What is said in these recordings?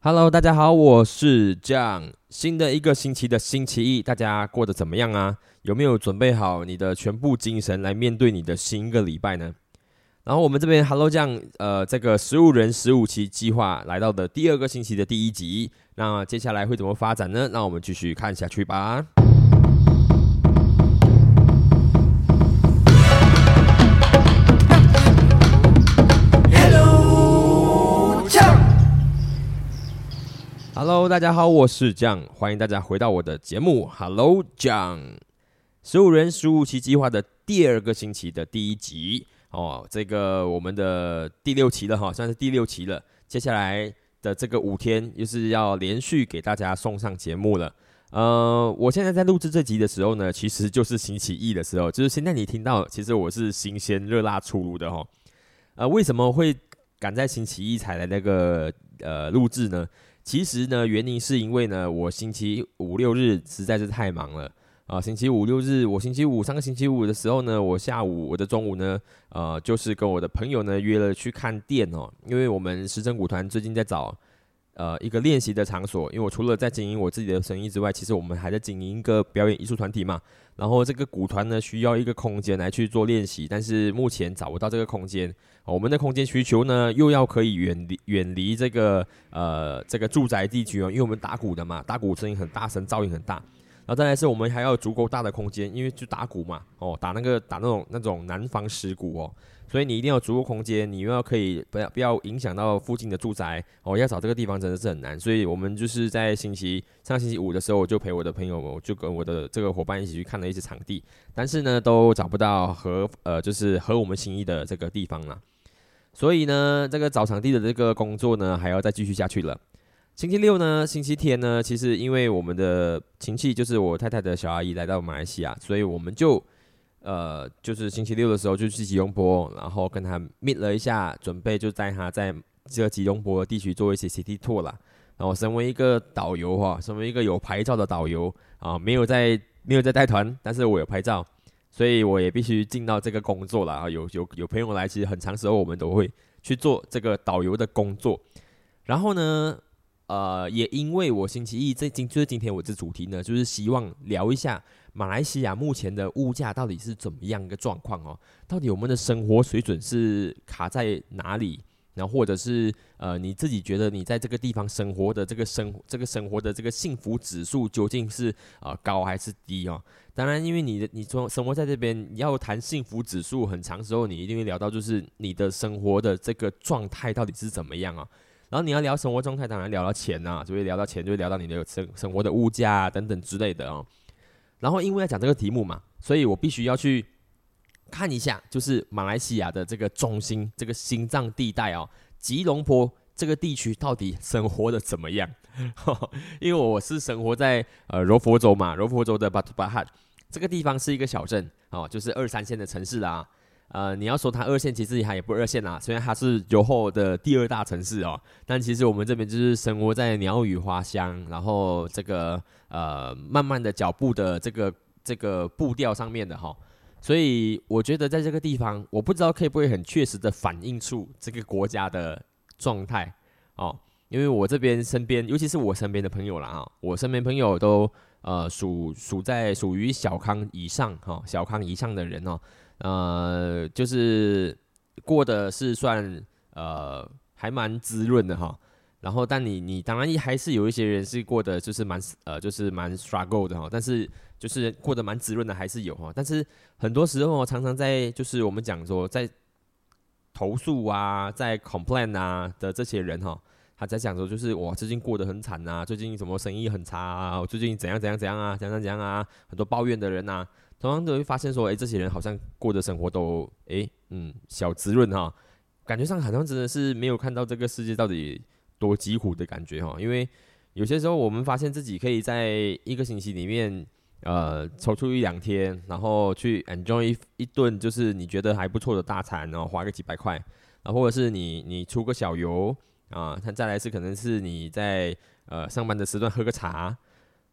Hello，大家好，我是 John。新的一个星期的星期一，大家过得怎么样啊？有没有准备好你的全部精神来面对你的新一个礼拜呢？然后我们这边 Hello 酱，呃，这个十五人十五期计划来到的第二个星期的第一集，那接下来会怎么发展呢？让我们继续看下去吧。Hello，大家好，我是酱，欢迎大家回到我的节目。Hello，酱，十五人十五期计划的第二个星期的第一集哦，这个我们的第六期了哈，算是第六期了。接下来的这个五天又是要连续给大家送上节目了。呃，我现在在录制这集的时候呢，其实就是星期一的时候，就是现在你听到，其实我是新鲜热辣出炉的哈。呃，为什么会赶在星期一才来那个呃录制呢？其实呢，原因是因为呢，我星期五六日实在是太忙了啊。星期五六日，我星期五上个星期五的时候呢，我下午我的中午呢，呃，就是跟我的朋友呢约了去看店哦。因为我们时政舞团最近在找呃一个练习的场所，因为我除了在经营我自己的生意之外，其实我们还在经营一个表演艺术团体嘛。然后这个鼓团呢需要一个空间来去做练习，但是目前找不到这个空间。我们的空间需求呢又要可以远离远离这个呃这个住宅地区哦，因为我们打鼓的嘛，打鼓声音很大声，噪音很大。然后再来是我们还要足够大的空间，因为就打鼓嘛，哦打那个打那种那种南方石鼓哦。所以你一定要足够空间，你又要可以不要不要影响到附近的住宅哦。要找这个地方真的是很难，所以我们就是在星期上星期五的时候，我就陪我的朋友，我就跟我的这个伙伴一起去看了一些场地，但是呢都找不到合呃就是合我们心意的这个地方了。所以呢这个找场地的这个工作呢还要再继续下去了。星期六呢星期天呢，其实因为我们的亲戚就是我太太的小阿姨来到马来西亚，所以我们就。呃，就是星期六的时候就去吉隆坡，然后跟他 meet 了一下，准备就带他在这个吉隆坡地区做一些 city tour 啦。然后身为一个导游哈，身为一个有牌照的导游啊，没有在没有在带团，但是我有牌照，所以我也必须尽到这个工作了啊。有有有朋友来，其实很长时候我们都会去做这个导游的工作。然后呢，呃，也因为我星期一这今就是今天我这主题呢，就是希望聊一下。马来西亚目前的物价到底是怎么样一个状况哦？到底我们的生活水准是卡在哪里？然后或者是呃，你自己觉得你在这个地方生活的这个生这个生活的这个幸福指数究竟是啊高还是低哦？当然，因为你的你从生活在这边要谈幸福指数，很长时候你一定会聊到就是你的生活的这个状态到底是怎么样啊？然后你要聊生活状态，当然聊到钱呐，就会聊到钱，就会聊到你的生生活的物价等等之类的哦。然后因为要讲这个题目嘛，所以我必须要去看一下，就是马来西亚的这个中心，这个心脏地带哦，吉隆坡这个地区到底生活的怎么样？因为我是生活在呃柔佛州嘛，柔佛州的巴图巴哈这个地方是一个小镇哦，就是二三线的城市啦。呃，你要说它二线，其实它也不二线啦。虽然它是柔后的第二大城市哦，但其实我们这边就是生活在鸟语花香，然后这个呃慢慢的脚步的这个这个步调上面的哈。所以我觉得在这个地方，我不知道可以不会很确实的反映出这个国家的状态哦。因为我这边身边，尤其是我身边的朋友啦哈，我身边朋友都呃属属在属于小康以上哈，小康以上的人哦。呃，就是过的是算呃还蛮滋润的哈，然后但你你当然还是有一些人是过得就是蛮呃就是蛮 struggle 的哈，但是就是过得蛮滋润的还是有哈，但是很多时候常常在就是我们讲说在投诉啊，在 complain 啊的这些人哈，他在讲说就是我最近过得很惨呐，最近什么生意很差啊，我最近怎样怎样怎样啊，怎样怎样啊，很多抱怨的人呐。同样都会发现说，哎，这些人好像过的生活都，哎，嗯，小滋润哈，感觉上好像真的是没有看到这个世界到底多疾苦的感觉哈。因为有些时候我们发现自己可以在一个星期里面，呃，抽出一两天，然后去 enjoy 一顿就是你觉得还不错的大餐，然后花个几百块，啊，或者是你你出个小游啊，他再来是可能是你在呃上班的时段喝个茶。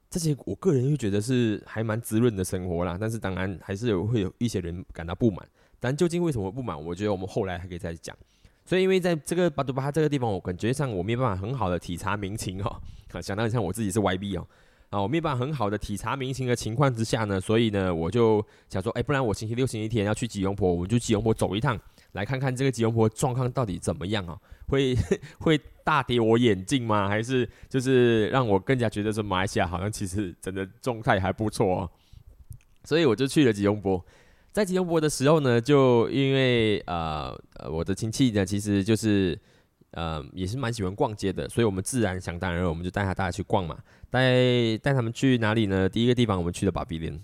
这些我个人会觉得是还蛮滋润的生活啦，但是当然还是有会有一些人感到不满。但究竟为什么不满？我觉得我们后来还可以再讲。所以因为在这个巴杜巴这个地方，我感觉上我没有办法很好的体察民情哦，啊想到像我自己是 YB 哦，啊，我没办法很好的体察民情的情况之下呢，所以呢，我就想说，哎，不然我星期六、星期天要去吉隆坡，我们就吉隆坡走一趟，来看看这个吉隆坡状况到底怎么样啊？会 会大跌我眼镜吗？还是就是让我更加觉得说马来西亚好像其实真的状态还不错哦？所以我就去了吉隆坡。在吉隆坡的时候呢，就因为呃呃我的亲戚呢，其实就是呃也是蛮喜欢逛街的，所以我们自然想当然，我们就带他大家去逛嘛。带带他们去哪里呢？第一个地方我们去了巴比伦，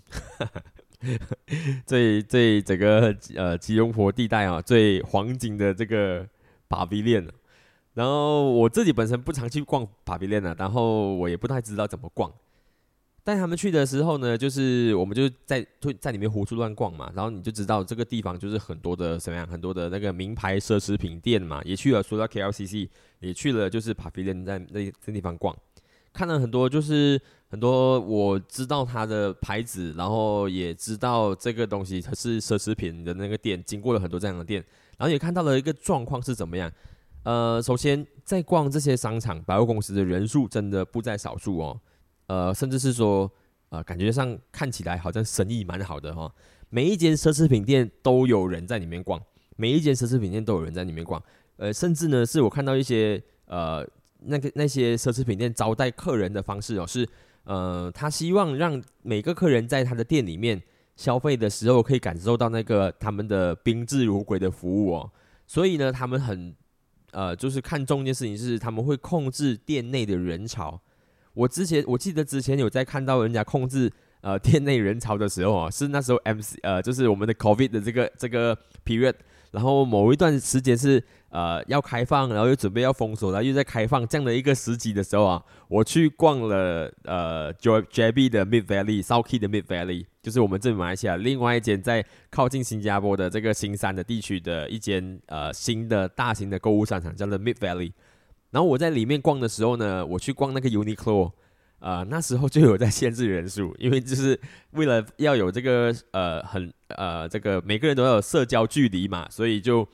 最最整个呃吉隆坡地带啊，最黄金的这个巴比伦。然后我自己本身不常去逛巴比伦啊，然后我也不太知道怎么逛。带他们去的时候呢，就是我们就在在里面胡处乱逛嘛，然后你就知道这个地方就是很多的什么样，很多的那个名牌奢侈品店嘛，也去了，除了 KLCC，也去了，就是帕菲莲在那这地方逛，看了很多就是很多我知道它的牌子，然后也知道这个东西它是奢侈品的那个店，经过了很多这样的店，然后也看到了一个状况是怎么样。呃，首先在逛这些商场百货公司的人数真的不在少数哦。呃，甚至是说，呃，感觉上看起来好像生意蛮好的哈。每一间奢侈品店都有人在里面逛，每一间奢侈品店都有人在里面逛。呃，甚至呢，是我看到一些呃，那个那些奢侈品店招待客人的方式哦，是呃，他希望让每个客人在他的店里面消费的时候，可以感受到那个他们的宾至如归的服务哦。所以呢，他们很呃，就是看重一件事情，是他们会控制店内的人潮。我之前我记得之前有在看到人家控制呃店内人潮的时候啊，是那时候 M C 呃就是我们的 COVID 的这个这个 period，然后某一段时间是呃要开放，然后又准备要封锁，然后又在开放这样的一个时机的时候啊，我去逛了呃 J J B 的 Mid Valley South Key 的 Mid Valley，就是我们这马来西亚另外一间在靠近新加坡的这个新山的地区的一间呃新的大型的购物商场，叫做 Mid Valley。然后我在里面逛的时候呢，我去逛那个 Uniqlo，呃，那时候就有在限制人数，因为就是为了要有这个呃很呃这个每个人都要有社交距离嘛，所以就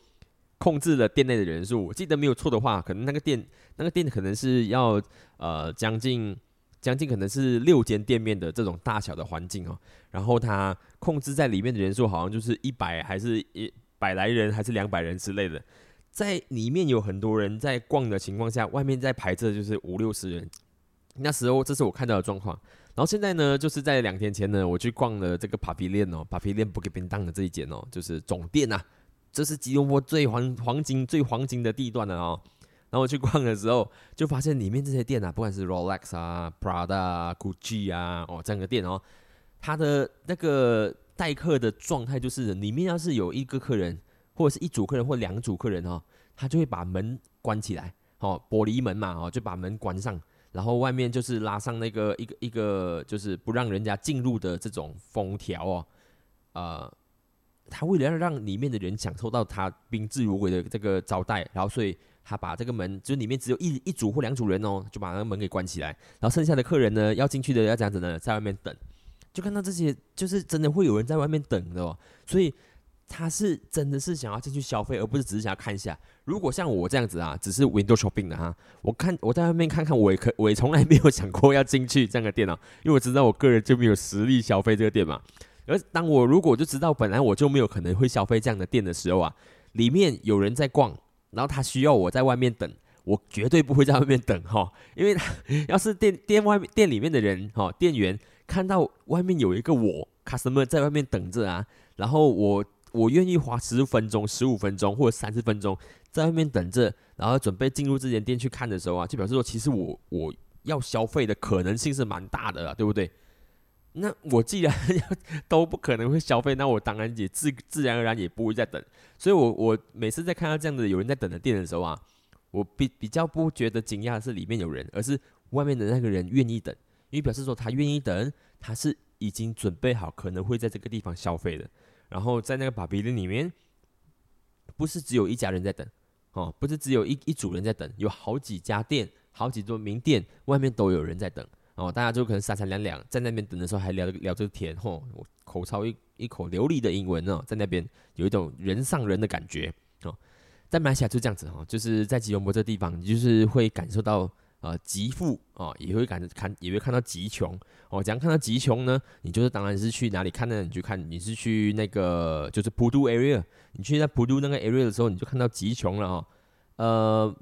控制了店内的人数。我记得没有错的话，可能那个店那个店可能是要呃将近将近可能是六间店面的这种大小的环境哦，然后它控制在里面的人数好像就是一百还是一百来人还是两百人之类的。在里面有很多人在逛的情况下，外面在排着就是五六十人。那时候这是我看到的状况。然后现在呢，就是在两天前呢，我去逛了这个 Papi 链哦，帕皮链不给便当的这一间哦，就是总店呐。这是吉隆坡最黄黄金最黄金的地段了哦。然后我去逛的时候，就发现里面这些店啊，不管是 Rolex 啊、Prada 啊、Gucci 啊，哦这样的店哦，它的那个待客的状态就是里面要是有一个客人。或者是一组客人或两组客人哦，他就会把门关起来，哦，玻璃门嘛，哦，就把门关上，然后外面就是拉上那个一个一个就是不让人家进入的这种封条哦，呃，他为了要让里面的人享受到他宾至如归的这个招待，然后所以他把这个门就是里面只有一一组或两组人哦，就把那个门给关起来，然后剩下的客人呢要进去的要这样子呢，在外面等，就看到这些就是真的会有人在外面等的哦，所以。他是真的是想要进去消费，而不是只是想要看一下。如果像我这样子啊，只是 window shopping 的哈，我看我在外面看看，我也可我也从来没有想过要进去这样的店哦，因为我知道我个人就没有实力消费这个店嘛。而当我如果就知道本来我就没有可能会消费这样的店的时候啊，里面有人在逛，然后他需要我在外面等，我绝对不会在外面等哈，因为要是店店外面店里面的人哈，店员看到外面有一个我 customer 在外面等着啊，然后我。我愿意花十分钟、十五分钟或者三十分钟在外面等着，然后准备进入这间店去看的时候啊，就表示说，其实我我要消费的可能性是蛮大的，对不对？那我既然都不可能会消费，那我当然也自自然而然也不会再等。所以，我我每次在看到这样的有人在等的店的时候啊，我比比较不觉得惊讶的是里面有人，而是外面的那个人愿意等，因为表示说他愿意等，他是已经准备好可能会在这个地方消费的。然后在那个巴比伦里面，不是只有一家人在等，哦，不是只有一一组人在等，有好几家店，好几座名店，外面都有人在等，哦，大家就可能三三两两在那边等的时候还聊聊这个天，吼，我口操一一口流利的英文呢，在那边有一种人上人的感觉，哦，在马来西亚就这样子哈，就是在吉隆坡这地方，你就是会感受到呃极富啊，也会感看也会看到极穷哦。怎样看到极穷呢？你就是当然是去哪里看呢？你去看你是去那个就是普渡 area，你去在普渡那个 area 的时候，你就看到极穷了哦。呃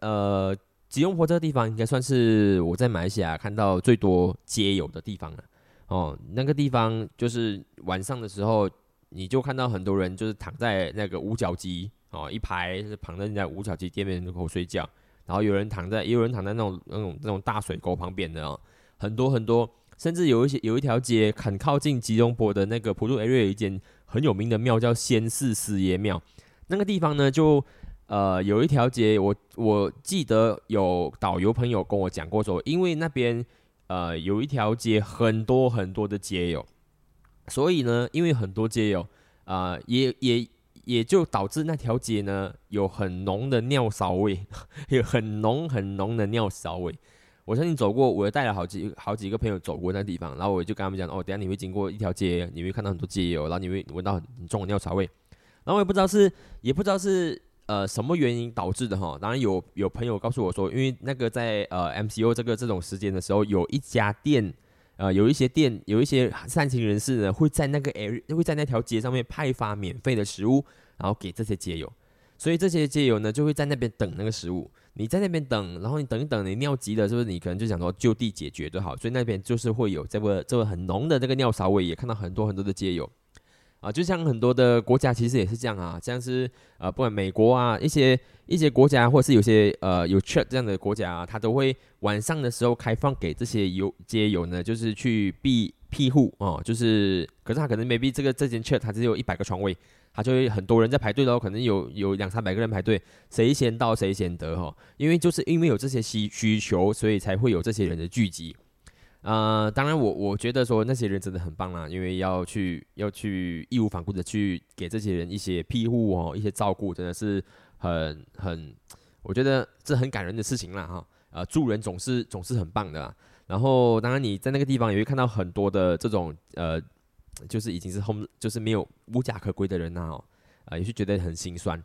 呃，吉隆坡这个地方应该算是我在马来西亚看到最多街友的地方了哦。那个地方就是晚上的时候，你就看到很多人就是躺在那个五角机。哦，一排是躺在人家五角机店面门口睡觉，然后有人躺在，也有人躺在那种那种那种大水沟旁边的哦，很多很多，甚至有一些有一条街很靠近吉隆坡的那个普渡 area 有一间很有名的庙叫仙寺师爷庙，那个地方呢就呃有一条街，我我记得有导游朋友跟我讲过说，因为那边呃有一条街很多很多的街友，所以呢，因为很多街友啊也也。也就导致那条街呢有很浓的尿骚味，有很浓很浓的尿骚味。我相信走过，我也带了好几好几个朋友走过那地方，然后我就跟他们讲：哦，等下你会经过一条街，你会看到很多街友，然后你会闻到很重的尿骚味。然后我也不知道是，也不知道是呃什么原因导致的哈。当然有有朋友告诉我说，因为那个在呃 MCO 这个这种时间的时候，有一家店。呃，有一些店，有一些善心人士呢，会在那个 area，会在那条街上面派发免费的食物，然后给这些街友。所以这些街友呢，就会在那边等那个食物。你在那边等，然后你等一等，你尿急了，是不是？你可能就想说就地解决就好。所以那边就是会有这个这个很浓的这个尿骚味，也看到很多很多的街友。啊，就像很多的国家其实也是这样啊，像是呃，不管美国啊，一些一些国家，或者是有些呃有 church 这样的国家啊，他都会晚上的时候开放给这些游街友呢，就是去庇庇护哦，就是，可是他可能 maybe 这个这间 church 它只有一百个床位，他就会很多人在排队咯，可能有有两三百个人排队，谁先到谁先得哈，因为就是因为有这些需需求，所以才会有这些人的聚集。呃，当然，我我觉得说那些人真的很棒啦，因为要去要去义无反顾的去给这些人一些庇护哦，一些照顾，真的是很很，我觉得这很感人的事情啦哈。呃，助人总是总是很棒的。然后，当然你在那个地方也会看到很多的这种呃，就是已经是 home，就是没有无家可归的人呐哦，啊，也是觉得很心酸。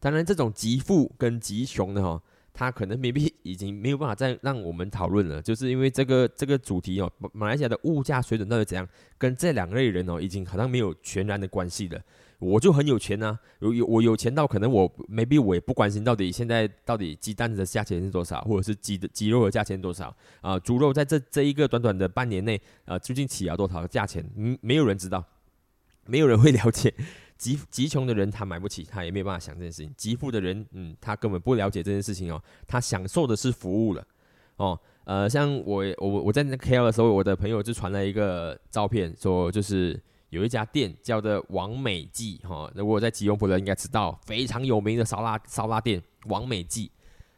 当然，这种极富跟极穷的哈。他可能 maybe 已经没有办法再让我们讨论了，就是因为这个这个主题哦，马来西亚的物价水准到底怎样，跟这两类人哦，已经好像没有全然的关系了。我就很有钱呐，有有我有钱到可能我 maybe 我也不关心到底现在到底鸡蛋的价钱是多少，或者是鸡的鸡肉的价钱多少啊，猪肉在这这一个短短的半年内啊，究竟起了多少价钱？嗯，没有人知道，没有人会了解。极极穷的人他买不起，他也没有办法想这件事情。极富的人，嗯，他根本不了解这件事情哦，他享受的是服务了，哦，呃，像我我我在那 KL 的时候，我的朋友就传了一个照片，说就是有一家店叫做王美记，哈，如果在吉隆坡的应该知道，非常有名的烧腊烧腊店王美记。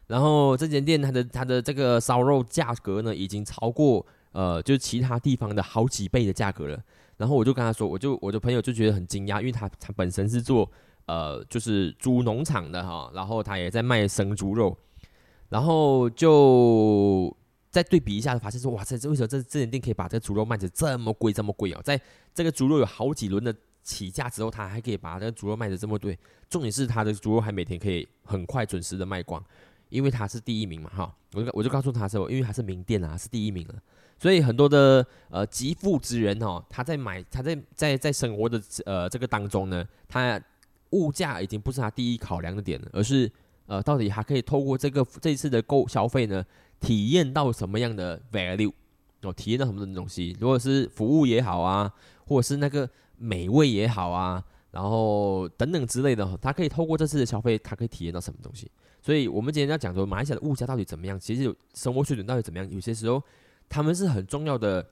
然后这间店它的它的这个烧肉价格呢，已经超过呃，就是其他地方的好几倍的价格了。然后我就跟他说，我就我的朋友就觉得很惊讶，因为他他本身是做呃就是猪农场的哈，然后他也在卖生猪肉，然后就再对比一下，发现说哇塞，这为什么这这间店可以把这个猪肉卖的这么贵这么贵哦？在这个猪肉有好几轮的起价之后，他还可以把这个猪肉卖的这么贵，重点是他的猪肉还每天可以很快准时的卖光，因为他是第一名嘛哈，我就我就告诉他说，因为他是名店啊，是第一名了。所以很多的呃极富之人哦，他在买他在在在生活的呃这个当中呢，他物价已经不是他第一考量的点了，而是呃到底还可以透过这个这次的购消费呢，体验到什么样的 value 哦，体验到什么东西？如果是服务也好啊，或者是那个美味也好啊，然后等等之类的，他可以透过这次的消费，他可以体验到什么东西？所以我们今天要讲说马来西亚的物价到底怎么样？其实生活水准到底怎么样？有些时候。他们是很重要的，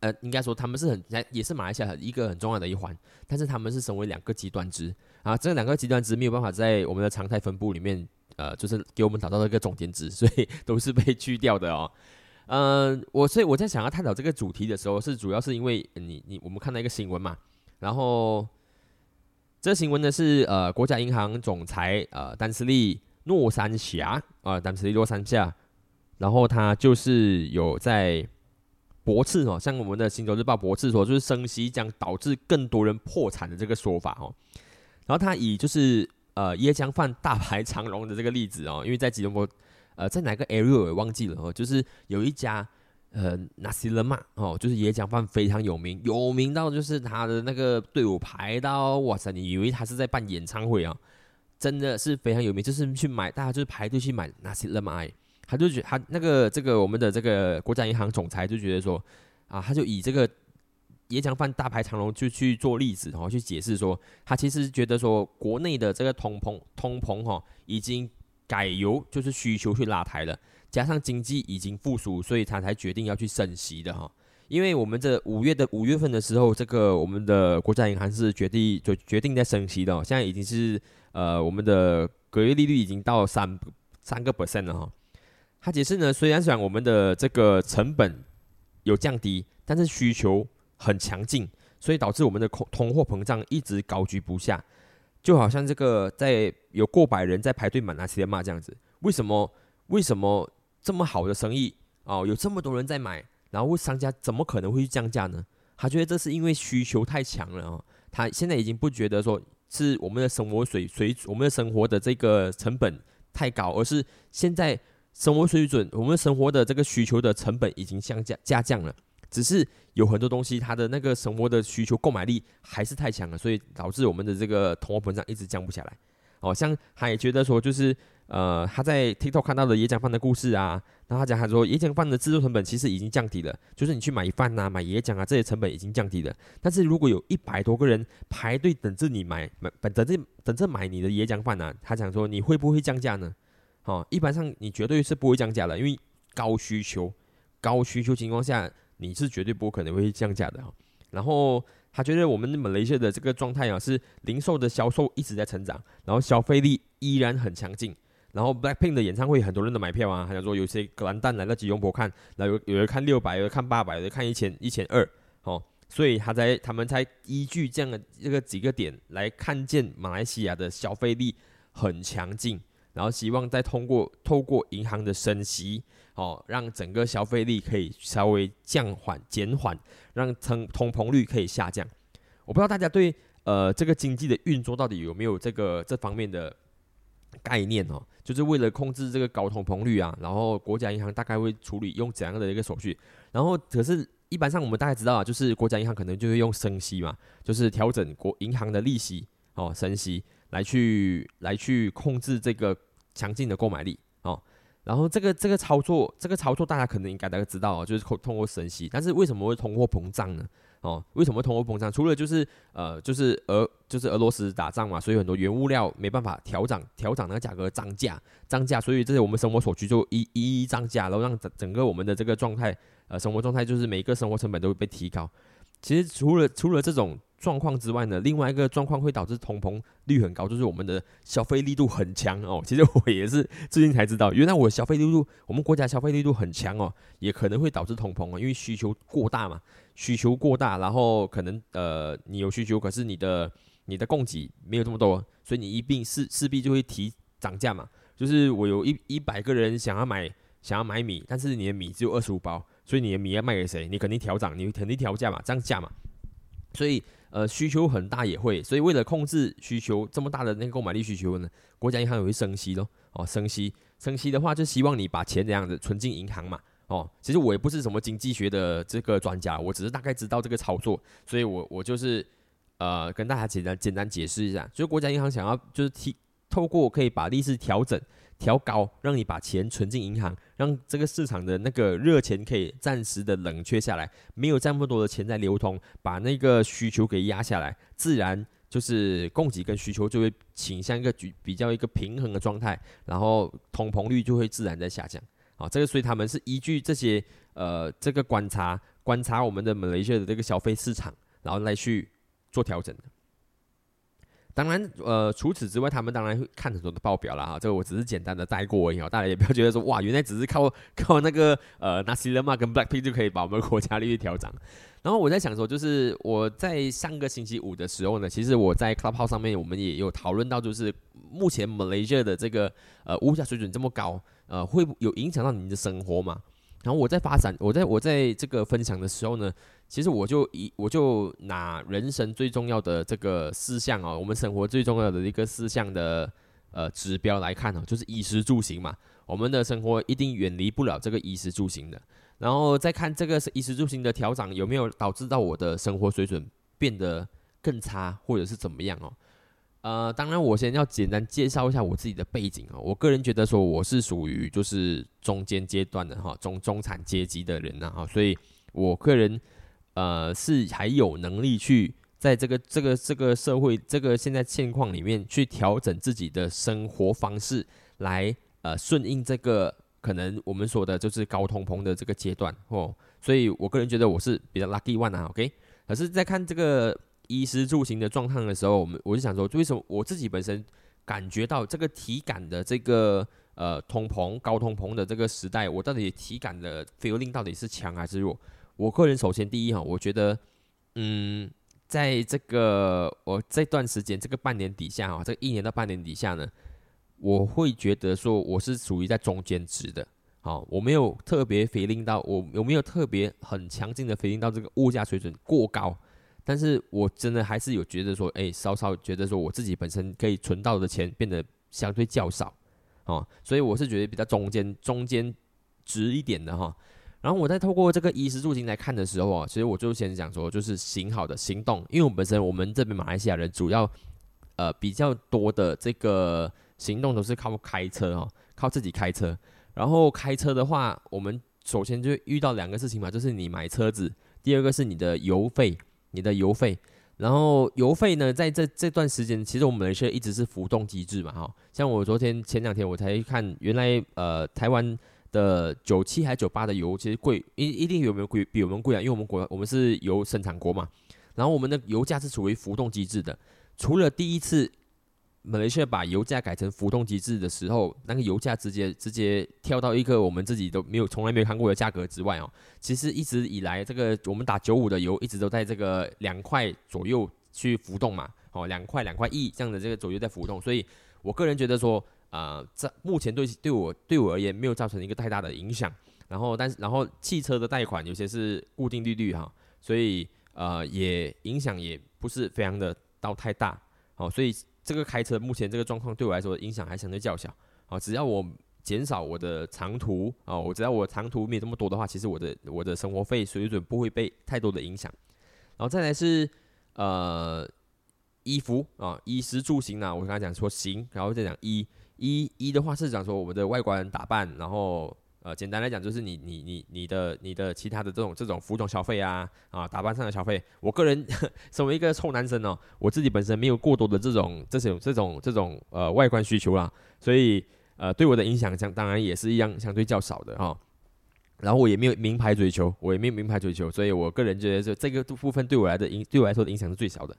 呃，应该说他们是很也是马来西亚一个很重要的一环，但是他们是成为两个极端值啊，这两个极端值没有办法在我们的常态分布里面，呃，就是给我们找到一个总点值，所以都是被去掉的哦。嗯，我所以我在想要探讨这个主题的时候，是主要是因为你你我们看到一个新闻嘛，然后这新闻呢是呃国家银行总裁呃丹斯利诺山霞啊丹斯利诺山下。然后他就是有在驳斥哦，像我们的《星洲日报》驳斥说，就是升息将导致更多人破产的这个说法哦。然后他以就是呃椰浆饭大排长龙的这个例子哦，因为在吉隆坡，呃，在哪个 area 我也忘记了哦，就是有一家呃 nasi lema 哦，就是椰浆饭非常有名，有名到就是他的那个队伍排到哇塞，你以为他是在办演唱会啊？真的是非常有名，就是去买，大家就是排队去买 nasi lema 他就觉他那个这个我们的这个国家银行总裁就觉得说啊，他就以这个。椰浆饭大排长龙就去做例子，然后去解释说，他其实觉得说，国内的这个通膨通膨哈，已经改由就是需求去拉抬了，加上经济已经复苏，所以他才决定要去升息的哈。因为我们这五月的五月份的时候，这个我们的国家银行是决定就决定在升息的，现在已经是呃我们的隔月利率已经到三三个 percent 了哈。他解释呢，虽然讲我们的这个成本有降低，但是需求。很强劲，所以导致我们的通通货膨胀一直高居不下，就好像这个在有过百人在排队买那些嘛这样子。为什么？为什么这么好的生意哦，有这么多人在买，然后商家怎么可能会去降价呢？他觉得这是因为需求太强了哦。他现在已经不觉得说是我们的生活水水我们的生活的这个成本太高，而是现在生活水准，我们生活的这个需求的成本已经下降下降了。只是有很多东西，它的那个生活的需求购买力还是太强了，所以导致我们的这个通货膨胀一直降不下来。哦，像他也觉得说，就是呃，他在 TikTok 看到的椰浆饭的故事啊，然后他讲他说，椰浆饭的制作成本其实已经降低了，就是你去买饭呐、买椰浆啊这些成本已经降低了。但是如果有一百多个人排队等着你买买等着等着买你的椰浆饭呢，他讲说你会不会降价呢？哦，一般上你绝对是不会降价的，因为高需求，高需求情况下。你是绝对不可能会降价的哈，然后他觉得我们马来西亚的这个状态啊，是零售的销售一直在成长，然后消费力依然很强劲，然后 Blackpink 的演唱会很多人都买票啊，好像说有些格兰丹来到吉隆坡看，然后有有人看六百，有人看八百，有人看一千一千二，哦，所以他在他们才依据这样的这个几个点来看见马来西亚的消费力很强劲，然后希望再通过透过银行的升息。哦，让整个消费力可以稍微降缓、减缓，让通通膨率可以下降。我不知道大家对呃这个经济的运作到底有没有这个这方面的概念哦？就是为了控制这个高通膨率啊，然后国家银行大概会处理用怎样的一个手续？然后可是一般上我们大概知道啊，就是国家银行可能就会用升息嘛，就是调整国银行的利息哦，升息来去来去控制这个强劲的购买力哦。然后这个这个操作，这个操作大家可能应该大家知道哦，就是通通过升息。但是为什么会通货膨胀呢？哦，为什么通货膨胀？除了就是呃，就是俄就是俄罗斯打仗嘛，所以很多原物料没办法调涨，调涨那个价格涨价，涨价，所以这些我们生活所需就一一一涨价，然后让整整个我们的这个状态，呃，生活状态就是每个生活成本都会被提高。其实除了除了这种。状况之外呢，另外一个状况会导致通膨率很高，就是我们的消费力度很强哦。其实我也是最近才知道，原来我消费力度，我们国家消费力度很强哦，也可能会导致通膨哦，因为需求过大嘛，需求过大，然后可能呃你有需求，可是你的你的供给没有这么多，所以你一并势势必就会提涨价嘛。就是我有一一百个人想要买想要买米，但是你的米只有二十五包，所以你的米要卖给谁？你肯定调涨，你肯定调价嘛，涨价嘛，所以。呃，需求很大也会，所以为了控制需求这么大的那个购买力需求呢，国家银行也会升息咯。哦，升息，升息的话就希望你把钱这样子存进银行嘛。哦，其实我也不是什么经济学的这个专家，我只是大概知道这个操作，所以我我就是呃跟大家简单简单解释一下，就是国家银行想要就是提透过可以把利息调整。调高，让你把钱存进银行，让这个市场的那个热钱可以暂时的冷却下来，没有这么多的钱在流通，把那个需求给压下来，自然就是供给跟需求就会倾向一个比比较一个平衡的状态，然后通膨率就会自然在下降。好，这个所以他们是依据这些呃这个观察观察我们的马来西亚的这个消费市场，然后来去做调整的。当然，呃，除此之外，他们当然会看很多的报表了哈。这个我只是简单的带过而已，大家也不要觉得说哇，原来只是靠 靠那个呃 n a s i l m a 跟 Blackpink 就可以把我们国家利率调涨。然后我在想说，就是我在上个星期五的时候呢，其实我在 Clubhouse 上面我们也有讨论到，就是目前 Malaysia 的这个呃物价水准这么高，呃，会有影响到你的生活吗？然后我在发展，我在我在这个分享的时候呢，其实我就以我就拿人生最重要的这个事项哦，我们生活最重要的一个事项的呃指标来看哦，就是衣食住行嘛。我们的生活一定远离不了这个衣食住行的。然后再看这个衣食住行的调整有没有导致到我的生活水准变得更差，或者是怎么样哦？呃，当然我先要简单介绍一下我自己的背景啊。我个人觉得说我是属于就是中间阶段的哈，中中产阶级的人呐哈，所以我个人呃是还有能力去在这个这个这个社会这个现在现况里面去调整自己的生活方式，来呃顺应这个。可能我们说的就是高通膨的这个阶段哦，所以我个人觉得我是比较 lucky one 啊，OK。可是，在看这个衣食住行的状态的时候，我们我就想说，为什么我自己本身感觉到这个体感的这个呃通膨、高通膨的这个时代，我到底体感的 feeling 到底是强还是弱？我个人首先第一哈，我觉得嗯，在这个我这段时间这个半年底下啊，这一年到半年底下呢。我会觉得说我是属于在中间值的，好，我没有特别 feeling 到，我有没有特别很强劲的 feeling 到这个物价水准过高，但是我真的还是有觉得说，哎，稍稍觉得说我自己本身可以存到的钱变得相对较少，哦，所以我是觉得比较中间中间值一点的哈。然后我在透过这个衣食住行来看的时候啊，其实我就先讲说，就是行好的行动，因为我本身我们这边马来西亚人主要呃比较多的这个。行动都是靠开车哦，靠自己开车。然后开车的话，我们首先就遇到两个事情嘛，就是你买车子，第二个是你的油费，你的油费。然后油费呢，在这这段时间，其实我们的车一直是浮动机制嘛，哈。像我昨天前两天我才看，原来呃台湾的九七还九八的油其实贵，一一定有没有贵比我们贵啊？因为我们国我们是油生产国嘛，然后我们的油价是处于浮动机制的，除了第一次。马来西亚把油价改成浮动机制的时候，那个油价直接直接跳到一个我们自己都没有从来没有看过的价格之外哦。其实一直以来，这个我们打九五的油一直都在这个两块左右去浮动嘛，哦，两块两块一这样的这个左右在浮动。所以我个人觉得说，啊，这目前对对我对我而言没有造成一个太大的影响。然后，但是然后汽车的贷款有些是固定利率哈，所以呃也影响也不是非常的到太大，哦，所以。这个开车目前这个状况对我来说影响还相对较小，啊，只要我减少我的长途啊，我只要我长途没这么多的话，其实我的我的生活费水准不会被太多的影响。然后再来是呃衣服啊，衣食住行啊，我刚才讲说行，然后再讲衣衣衣的话是讲说我们的外观打扮，然后。呃，简单来讲就是你你你你的你的其他的这种这种服装消费啊啊打扮上的消费，我个人 身为一个臭男生哦，我自己本身没有过多的这种这种这种这种呃外观需求啦，所以呃对我的影响相当然也是一样相对较少的哈。然后我也没有名牌追求，我也没有名牌追求，所以我个人觉得这这个部分对我来的影对我来说的影响是最小的。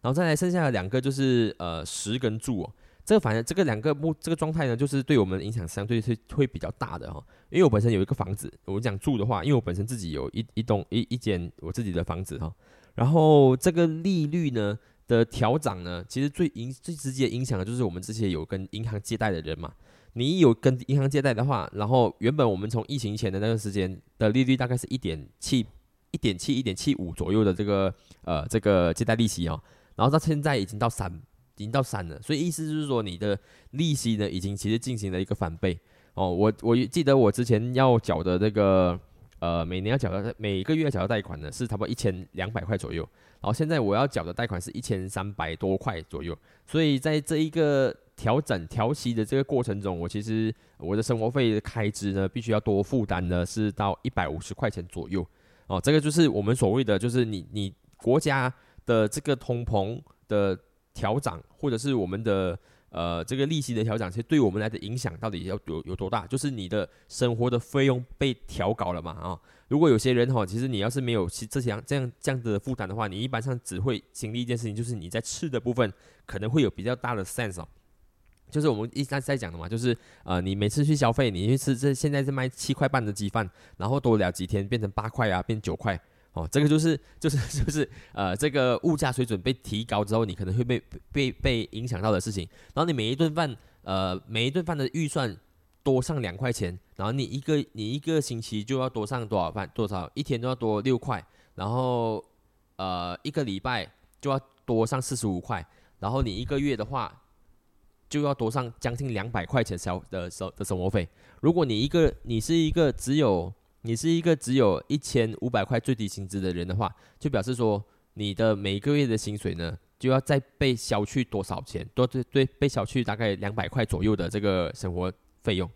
然后再来剩下的两个就是呃食跟住哦。这个反正这个两个目这个状态呢，就是对我们的影响相对是会比较大的哈。因为我本身有一个房子，我们讲住的话，因为我本身自己有一一栋一一间我自己的房子哈。然后这个利率呢的调整呢，其实最影最直接影响的就是我们这些有跟银行借贷的人嘛。你有跟银行借贷的话，然后原本我们从疫情前的那段时间的利率大概是一点七一点七一点七五左右的这个呃这个借贷利息哦，然后到现在已经到三。已经到三了，所以意思就是说，你的利息呢，已经其实进行了一个翻倍哦。我我记得我之前要缴的那个呃，每年要缴的每个月要缴的贷款呢，是差不多一千两百块左右。然后现在我要缴的贷款是一千三百多块左右。所以在这一个调整调息的这个过程中，我其实我的生活费的开支呢，必须要多负担的是到一百五十块钱左右哦。这个就是我们所谓的，就是你你国家的这个通膨的。调涨，或者是我们的呃这个利息的调整，其实对我们来的影响到底要有有多大？就是你的生活的费用被调高了嘛啊？如果有些人哈，其实你要是没有其这些这样这样的负担的话，你一般上只会经历一件事情，就是你在吃的部分可能会有比较大的 sense 哦。就是我们一直在讲的嘛，就是呃你每次去消费，你去吃这现在是卖七块半的鸡饭，然后多聊几天变成八块啊，变九块。哦，这个就是就是就是呃，这个物价水准被提高之后，你可能会被被被影响到的事情。然后你每一顿饭，呃，每一顿饭的预算多上两块钱，然后你一个你一个星期就要多上多少饭多少，一天都要多六块，然后呃一个礼拜就要多上四十五块，然后你一个月的话就要多上将近两百块钱消的生的生活费。如果你一个你是一个只有你是一个只有一千五百块最低薪资的人的话，就表示说你的每个月的薪水呢就要再被消去多少钱？多对对，被消去大概两百块左右的这个生活费用，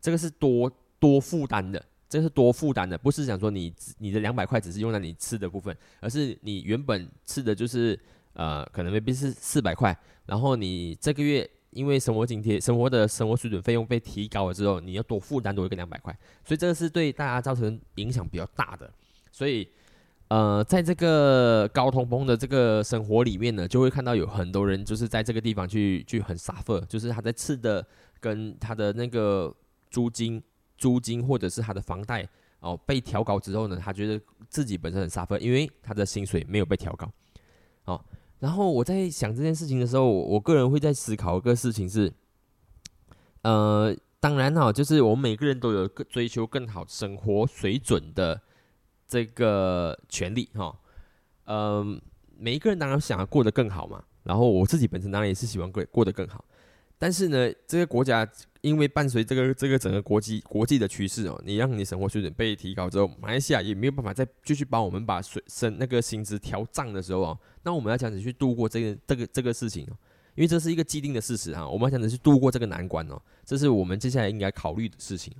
这个是多多负担的，这是多负担的，不是讲说你你的两百块只是用在你吃的部分，而是你原本吃的就是呃可能未必是四百块，然后你这个月。因为生活津贴、生活的生活水准费用被提高了之后，你要多负担多一个两百块，所以这个是对大家造成影响比较大的。所以，呃，在这个高通膨的这个生活里面呢，就会看到有很多人就是在这个地方去去很 suffer，就是他在吃的跟他的那个租金、租金或者是他的房贷哦被调高之后呢，他觉得自己本身很 suffer，因为他的薪水没有被调高，哦。然后我在想这件事情的时候，我我个人会在思考一个事情是，呃，当然哈，就是我们每个人都有追求更好生活水准的这个权利哈，嗯，每一个人当然想要过得更好嘛。然后我自己本身当然也是喜欢过过得更好。但是呢，这个国家因为伴随这个这个整个国际国际的趋势哦，你让你生活水准被提高之后，马来西亚也没有办法再继续帮我们把水升那个薪资调涨的时候哦，那我们要怎样子去度过这个这个这个事情哦？因为这是一个既定的事实哈，我们要怎样子去度过这个难关哦？这是我们接下来应该考虑的事情。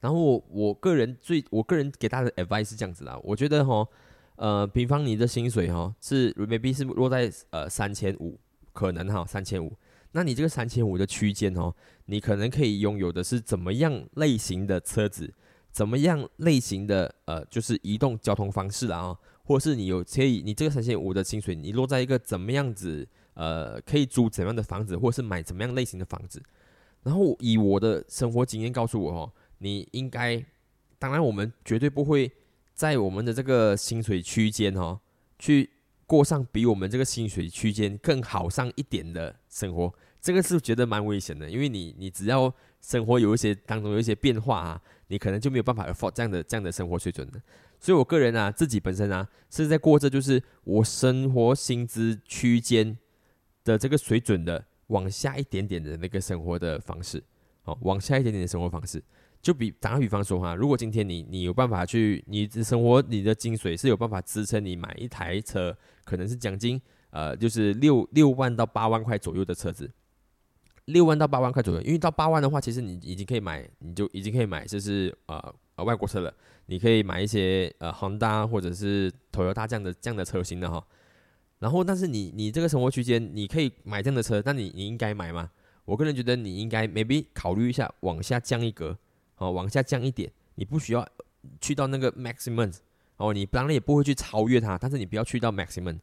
然后我我个人最我个人给大家的 advice 是这样子啦，我觉得哈，呃，比方你的薪水哈是 maybe 是落在呃三千五，可能哈三千五。那你这个三千五的区间哦，你可能可以拥有的是怎么样类型的车子，怎么样类型的呃，就是移动交通方式啊，或者是你有可以，你这个三千五的薪水，你落在一个怎么样子呃，可以租怎样的房子，或是买怎么样类型的房子。然后以我的生活经验告诉我哦，你应该，当然我们绝对不会在我们的这个薪水区间哦去。过上比我们这个薪水区间更好上一点的生活，这个是觉得蛮危险的，因为你你只要生活有一些当中有一些变化啊，你可能就没有办法 afford 这样的这样的生活水准的。所以我个人啊，自己本身啊，是在过着就是我生活薪资区间的这个水准的往下一点点的那个生活的方式，哦，往下一点点的生活方式。就比打个比方说哈，如果今天你你有办法去，你的生活你的精髓是有办法支撑你买一台车，可能是奖金呃就是六六万到八万块左右的车子，六万到八万块左右，因为到八万的话，其实你已经可以买，你就已经可以买就是呃呃外国车了，你可以买一些呃昂达或者是 Toyota 这样的这样的车型的哈。然后，但是你你这个生活区间你可以买这样的车，那你你应该买吗？我个人觉得你应该 maybe 考虑一下往下降一格。哦，往下降一点，你不需要去到那个 maximum，哦，你当然也不会去超越它，但是你不要去到 maximum。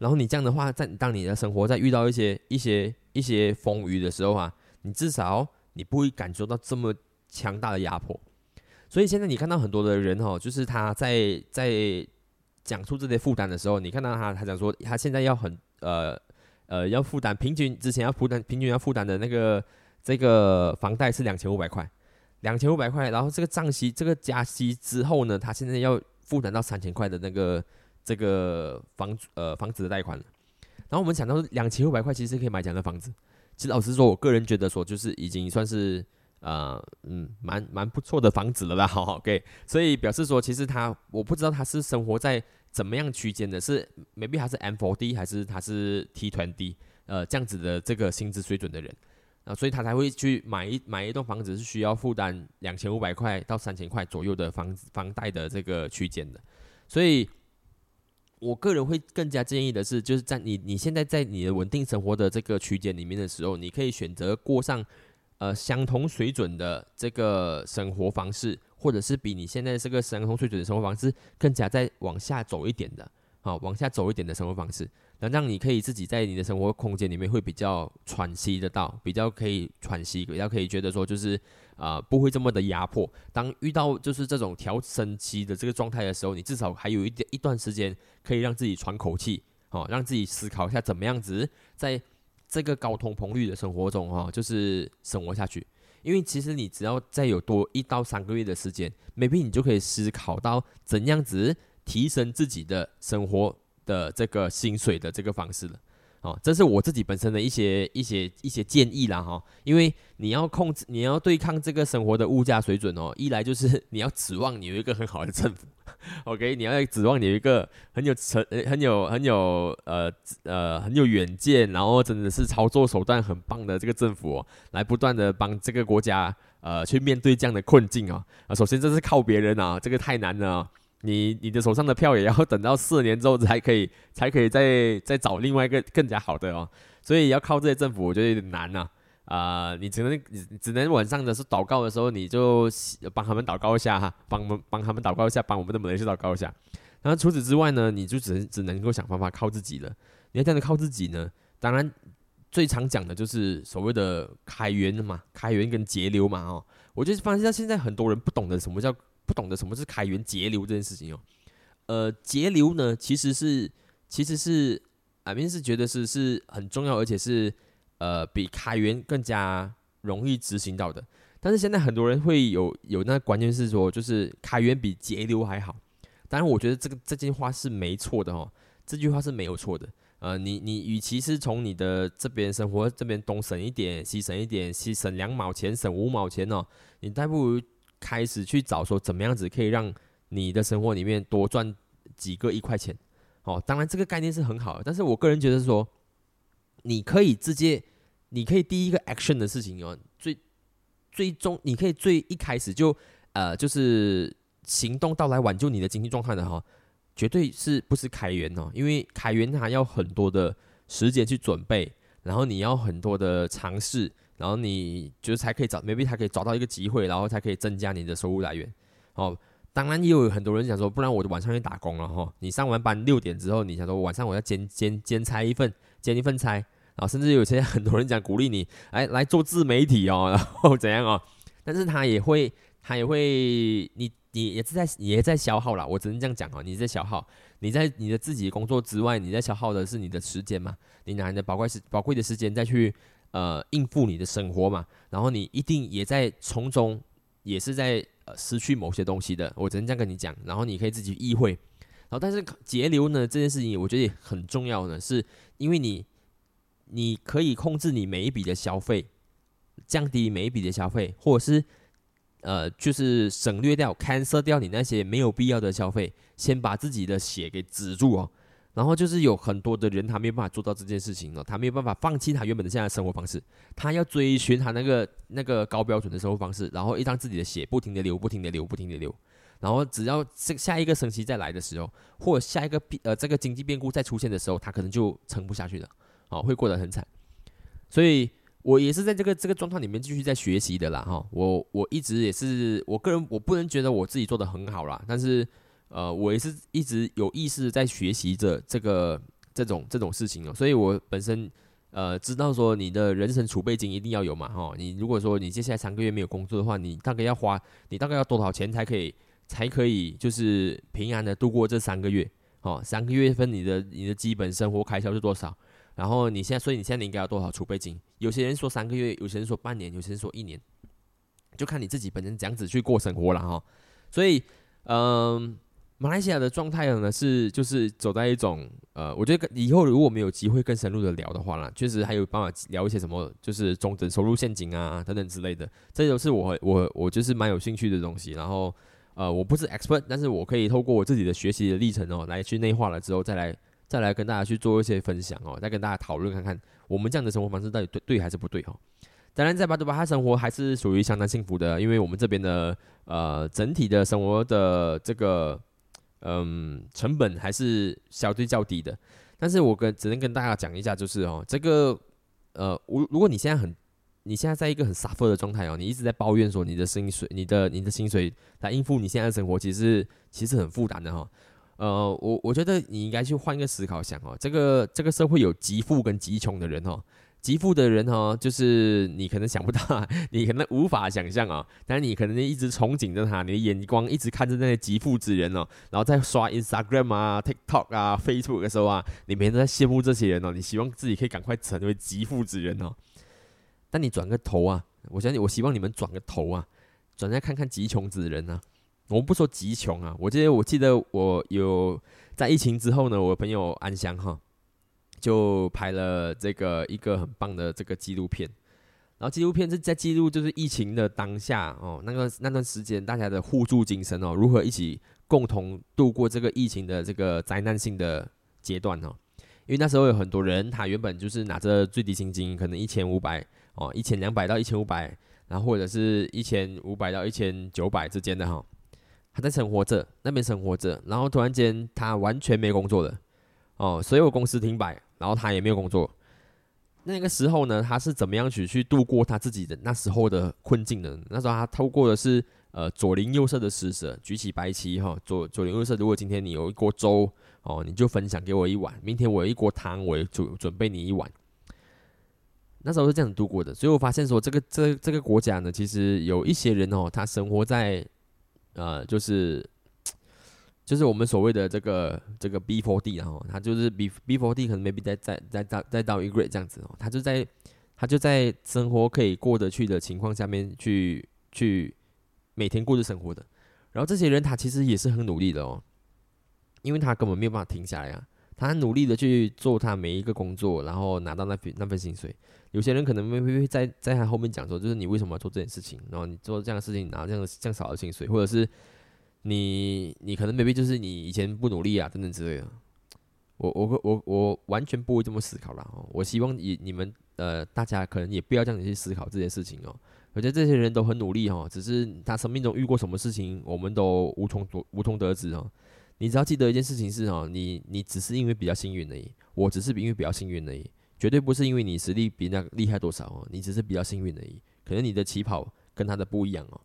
然后你这样的话，在当你的生活在遇到一些一些一些风雨的时候啊，你至少你不会感受到这么强大的压迫。所以现在你看到很多的人哦，就是他在在讲述这些负担的时候，你看到他他讲说他现在要很呃呃要负担平均之前要负担平均要负担的那个这个房贷是两千五百块。两千五百块，然后这个账息，这个加息之后呢，他现在要负担到三千块的那个这个房呃房子的贷款。然后我们想到两千五百块其实可以买这样的房子，其实老实说，我个人觉得说就是已经算是呃嗯蛮蛮不错的房子了啦，好好 OK。所以表示说，其实他我不知道他是生活在怎么样区间的，是 maybe 他是 M four D 还是他是 T20D 呃这样子的这个薪资水准的人。啊，所以他才会去买一买一栋房子，是需要负担两千五百块到三千块左右的房房贷的这个区间的。所以，我个人会更加建议的是，就是在你你现在在你的稳定生活的这个区间里面的时候，你可以选择过上呃相同水准的这个生活方式，或者是比你现在这个相同水准的生活方式更加再往下走一点的，好，往下走一点的生活方式。能让你可以自己在你的生活空间里面会比较喘息得到，比较可以喘息，比较可以觉得说就是啊不会这么的压迫。当遇到就是这种调升期的这个状态的时候，你至少还有一点一段时间可以让自己喘口气，哦，让自己思考一下怎么样子在这个高通膨率的生活中哈，就是生活下去。因为其实你只要再有多一到三个月的时间，maybe 你就可以思考到怎样子提升自己的生活的这个薪水的这个方式了。哦，这是我自己本身的一些一些一些建议啦哈，因为你要控制，你要对抗这个生活的物价水准哦，一来就是你要指望你有一个很好的政府，OK，你要指望你有一个很有成很有很有呃呃很有远见，然后真的是操作手段很棒的这个政府哦，来不断的帮这个国家呃去面对这样的困境啊啊，首先这是靠别人啊，这个太难了。你你的手上的票也要等到四年之后才可以，才可以再再找另外一个更加好的哦，所以要靠这些政府，我觉得有点难呐。啊，你只能只能晚上的是祷告的时候，你就帮他们祷告一下哈，帮们帮他们祷告一下，帮我们的人去祷告一下。然后除此之外呢，你就只能只能够想办法靠自己了。你要这样靠自己呢，当然最常讲的就是所谓的开源嘛，开源跟节流嘛哦。我就发现到现在很多人不懂得什么叫。不懂得什么是开源节流这件事情哦，呃，节流呢其实是其实是啊，明是觉得是是很重要，而且是呃比开源更加容易执行到的。但是现在很多人会有有那观念是说，就是开源比节流还好。当然，我觉得这个这句话是没错的哦，这句话是没有错的。呃，你你与其是从你的这边生活这边东省一点，西省一点，西省两毛钱，省五毛钱哦，你倒不如。开始去找说怎么样子可以让你的生活里面多赚几个一块钱，哦，当然这个概念是很好的，但是我个人觉得说，你可以直接，你可以第一个 action 的事情哦，最最终你可以最一开始就呃就是行动到来挽救你的经济状态的哈，绝对是不是开源哦，因为开源还要很多的时间去准备，然后你要很多的尝试。然后你就是才可以找，maybe 才可以找到一个机会，然后才可以增加你的收入来源。哦，当然也有很多人想说，不然我就晚上去打工了哈。你上完班六点之后，你想说晚上我要兼兼兼差一份，兼一份差，然后甚至有些很多人讲鼓励你，哎，来做自媒体哦，然后怎样哦？但是他也会，他也会，你你也是在也在消耗啦。我只能这样讲哦，你在消耗，你在你的自己工作之外，你在消耗的是你的时间嘛？你拿你的宝贵时宝贵的时间再去。呃，应付你的生活嘛，然后你一定也在从中，也是在呃失去某些东西的。我只能这样跟你讲，然后你可以自己意会。然后，但是节流呢这件事情，我觉得也很重要呢，是因为你你可以控制你每一笔的消费，降低每一笔的消费，或者是呃，就是省略掉、cancel 掉你那些没有必要的消费，先把自己的血给止住哦。然后就是有很多的人，他没有办法做到这件事情了，他没有办法放弃他原本的现在生活方式，他要追寻他那个那个高标准的生活方式，然后一让自己的血不停的流，不停的流，不停的流，然后只要这下一个星期再来的时候，或下一个变呃这个经济变故再出现的时候，他可能就撑不下去了，哦，会过得很惨。所以我也是在这个这个状态里面继续在学习的啦，哈，我我一直也是我个人我不能觉得我自己做的很好啦，但是。呃，我也是一直有意识在学习着这个这种这种事情哦，所以我本身呃知道说你的人生储备金一定要有嘛哈，你如果说你接下来三个月没有工作的话，你大概要花你大概要多少钱才可以才可以就是平安的度过这三个月哦，三个月份你的你的基本生活开销是多少？然后你现在所以你现在应该要多少储备金？有些人说三个月，有些人说半年，有些人说一年，就看你自己本身这样子去过生活了哈，所以嗯。马来西亚的状态呢是就是走在一种呃，我觉得以后如果没有机会更深入的聊的话呢，确实还有办法聊一些什么，就是中等收入陷阱啊等等之类的，这都是我我我就是蛮有兴趣的东西。然后呃，我不是 expert，但是我可以透过我自己的学习的历程哦，来去内化了之后，再来再来跟大家去做一些分享哦，再跟大家讨论看看我们这样的生活方式到底对对还是不对哦。当然，在巴杜巴哈生活还是属于相当幸福的，因为我们这边的呃整体的生活的这个。嗯，成本还是相对较低的，但是我跟只能跟大家讲一下，就是哦，这个呃，如如果你现在很，你现在在一个很 suffer 的状态哦，你一直在抱怨说你的薪水，你的你的薪水来应付你现在的生活，其实其实很负担的哈。呃，我我觉得你应该去换一个思考想哦，这个这个社会有极富跟极穷的人哦。极富的人哦，就是你可能想不到，你可能无法想象哦，但是你可能一直憧憬着他，你的眼光一直看着那些极富之人哦，然后在刷 Instagram 啊、TikTok 啊、Facebook 的时候啊，你每天都在羡慕这些人哦，你希望自己可以赶快成为极富之人哦。但你转个头啊，我相信，我希望你们转个头啊，转来看看极穷子人啊。我们不说极穷啊，我记得我记得我有在疫情之后呢，我朋友安香哈，就拍了这个一个很棒的这个纪录片。然后纪录片是在记录就是疫情的当下哦，那个那段时间大家的互助精神哦，如何一起共同度过这个疫情的这个灾难性的阶段哦。因为那时候有很多人，他原本就是拿着最低薪金，可能一千五百哦，一千两百到一千五百，然后或者是一千五百到一千九百之间的哈，他在生活着那边生活着，然后突然间他完全没工作了哦，所有公司停摆，然后他也没有工作。那个时候呢，他是怎么样去去度过他自己的那时候的困境呢？那时候他透过的是呃左邻右舍的施舍，举起白旗哈，左左邻右舍，如果今天你有一锅粥。哦，你就分享给我一碗，明天我有一锅汤，我准准备你一碗。那时候是这样度过的，所以我发现说，这个这这个国家呢，其实有一些人哦，他生活在呃，就是就是我们所谓的这个这个 B four D 然后他就是 B B four D 可能 maybe 在在在在在到 Egre 这样子哦，他就在他就在生活可以过得去的情况下面去去每天过着生活的，然后这些人他其实也是很努力的哦。因为他根本没有办法停下来啊，他努力的去做他每一个工作，然后拿到那份那份薪水。有些人可能会会在在他后面讲说，就是你为什么要做这件事情？然后你做这样的事情拿这样这样少的薪水，或者是你你可能 maybe 就是你以前不努力啊等等之类的。我我我我完全不会这么思考了哦。我希望你你们呃大家可能也不要这样子去思考这件事情哦。我觉得这些人都很努力哦，只是他生命中遇过什么事情，我们都无从无从得知哦。你只要记得一件事情是哦，你你只是因为比较幸运而已，我只是因为比较幸运而已，绝对不是因为你实力比那厉害多少哦，你只是比较幸运而已，可能你的起跑跟他的不一样哦。